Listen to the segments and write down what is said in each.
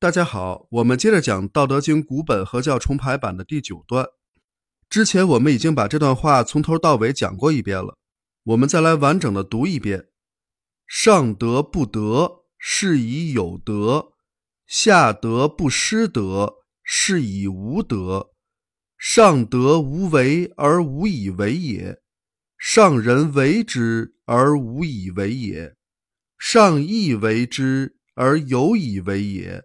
大家好，我们接着讲《道德经》古本合教重排版的第九段。之前我们已经把这段话从头到尾讲过一遍了，我们再来完整的读一遍：上德不德，是以有德；下德不失德，是以无德。上德无为而无以为也，上人为之而无以为也，上义为之而有以为也，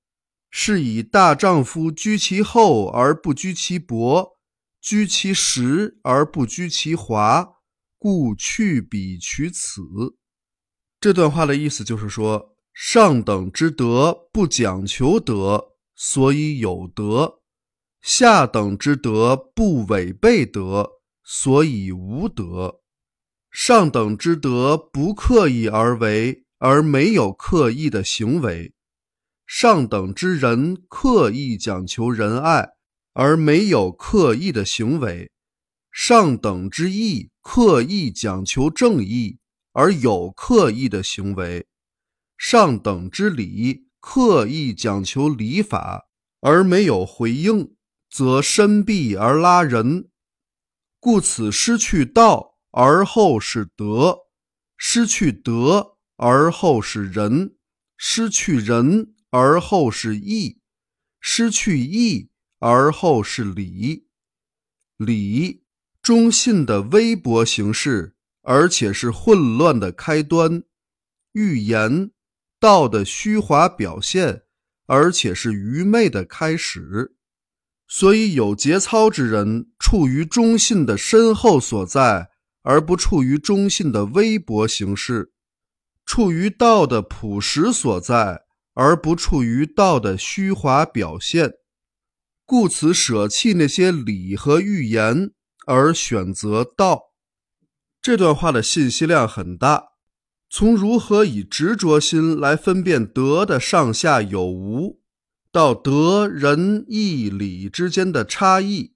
是以大丈夫居其厚而不居其薄，居其实而不居其华，故去彼取此。这段话的意思就是说，上等之德不讲求德，所以有德。下等之德不违背德，所以无德；上等之德不刻意而为，而没有刻意的行为；上等之人刻意讲求仁爱，而没有刻意的行为；上等之义刻意讲求正义，而有刻意的行为；上等之礼刻意讲求礼法，而没有回应。则深闭而拉人，故此失去道而后是德，失去德而后是仁，失去仁而后是义，失去义而后是礼。礼，忠信的微薄形式，而且是混乱的开端；预言，道的虚华表现，而且是愚昧的开始。所以，有节操之人处于忠信的深厚所在，而不处于忠信的微薄形式；处于道的朴实所在，而不处于道的虚华表现。故此，舍弃那些礼和预言，而选择道。这段话的信息量很大，从如何以执着心来分辨德的上下有无。到德仁义礼之间的差异，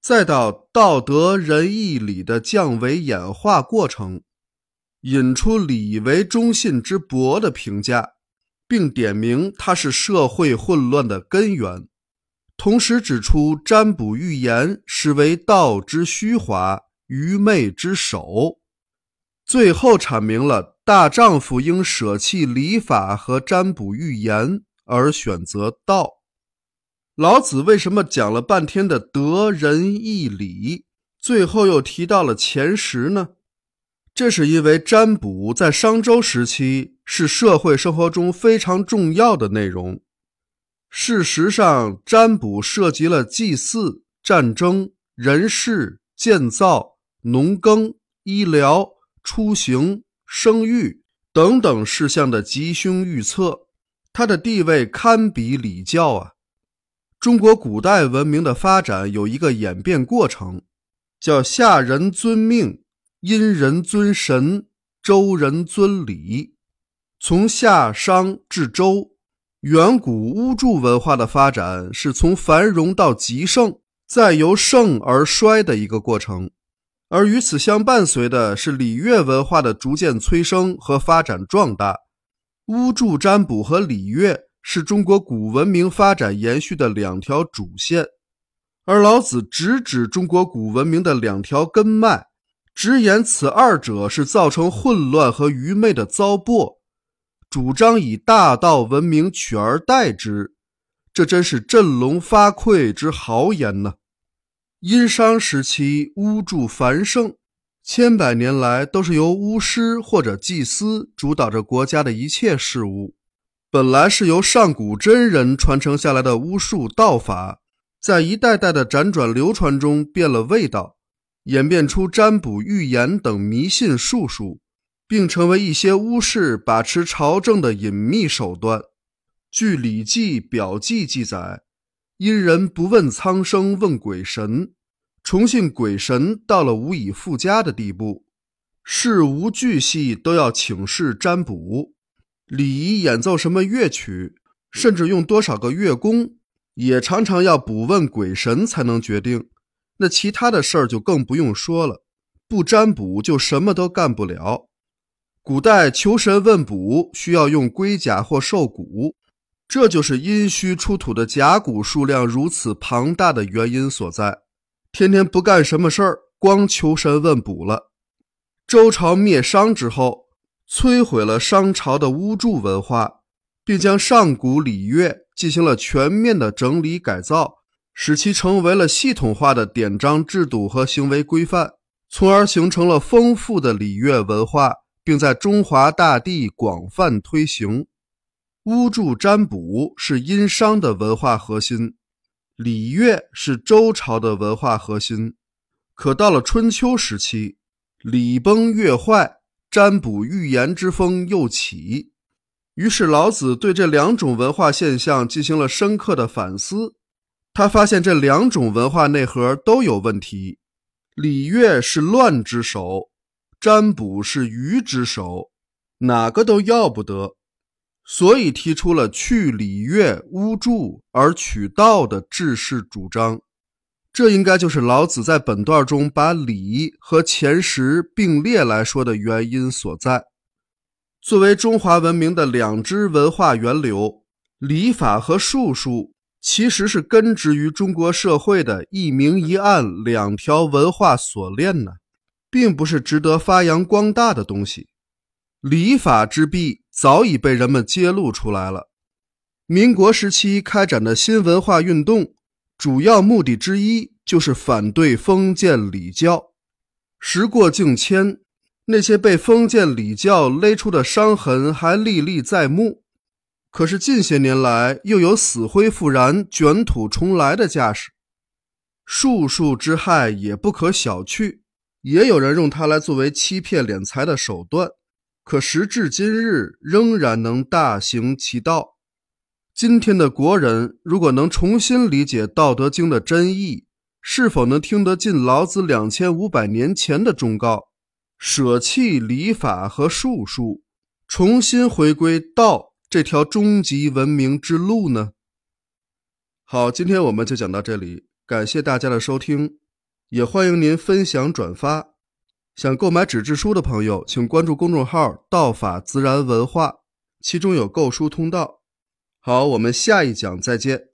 再到道德仁义礼的降维演化过程，引出礼为忠信之薄的评价，并点明它是社会混乱的根源，同时指出占卜预言实为道之虚华、愚昧之首，最后阐明了大丈夫应舍弃礼法和占卜预言。而选择道，老子为什么讲了半天的德仁义礼，最后又提到了前十呢？这是因为占卜在商周时期是社会生活中非常重要的内容。事实上，占卜涉及了祭祀、战争、人事、建造、农耕、医疗、出行、生育等等事项的吉凶预测。它的地位堪比礼教啊！中国古代文明的发展有一个演变过程，叫夏人尊命，殷人尊神，周人尊礼。从夏商至周，远古巫祝文化的发展是从繁荣到极盛，再由盛而衰的一个过程。而与此相伴随的是礼乐文化的逐渐催生和发展壮大。巫祝占卜和礼乐是中国古文明发展延续的两条主线，而老子直指中国古文明的两条根脉，直言此二者是造成混乱和愚昧的糟粕，主张以大道文明取而代之，这真是振聋发聩之豪言呐！殷商时期巫祝繁盛。千百年来都是由巫师或者祭司主导着国家的一切事务。本来是由上古真人传承下来的巫术道法，在一代代的辗转流传中变了味道，演变出占卜、预言等迷信术数，并成为一些巫师把持朝政的隐秘手段。据《礼记·表记》记载，殷人不问苍生问鬼神，崇信鬼神到了无以复加的地步，事无巨细都要请示占卜。礼仪演奏什么乐曲，甚至用多少个乐工，也常常要卜问鬼神才能决定。那其他的事儿就更不用说了，不占卜就什么都干不了。古代求神问卜需要用龟甲或兽骨。这就是殷墟出土的甲骨数量如此庞大的原因所在。天天不干什么事儿，光求神问卜了。周朝灭商之后，摧毁了商朝的巫祝文化，并将上古礼乐进行了全面的整理改造，使其成为了系统化的典章制度和行为规范，从而形成了丰富的礼乐文化，并在中华大地广泛推行。巫祝占卜是殷商的文化核心，礼乐是周朝的文化核心。可到了春秋时期，礼崩乐坏，占卜预言之风又起。于是老子对这两种文化现象进行了深刻的反思。他发现这两种文化内核都有问题：礼乐是乱之首，占卜是愚之首，哪个都要不得。所以提出了去礼乐巫祝而取道的治世主张，这应该就是老子在本段中把礼和前十并列来说的原因所在。作为中华文明的两支文化源流，礼法和术数其实是根植于中国社会的一明一暗两条文化锁链呢，并不是值得发扬光大的东西。礼法之弊。早已被人们揭露出来了。民国时期开展的新文化运动，主要目的之一就是反对封建礼教。时过境迁，那些被封建礼教勒出的伤痕还历历在目。可是近些年来，又有死灰复燃、卷土重来的架势。术数之害也不可小觑，也有人用它来作为欺骗敛财的手段。可时至今日，仍然能大行其道。今天的国人如果能重新理解《道德经》的真意，是否能听得进老子两千五百年前的忠告，舍弃礼法和术数，重新回归道这条终极文明之路呢？好，今天我们就讲到这里，感谢大家的收听，也欢迎您分享转发。想购买纸质书的朋友，请关注公众号“道法自然文化”，其中有购书通道。好，我们下一讲再见。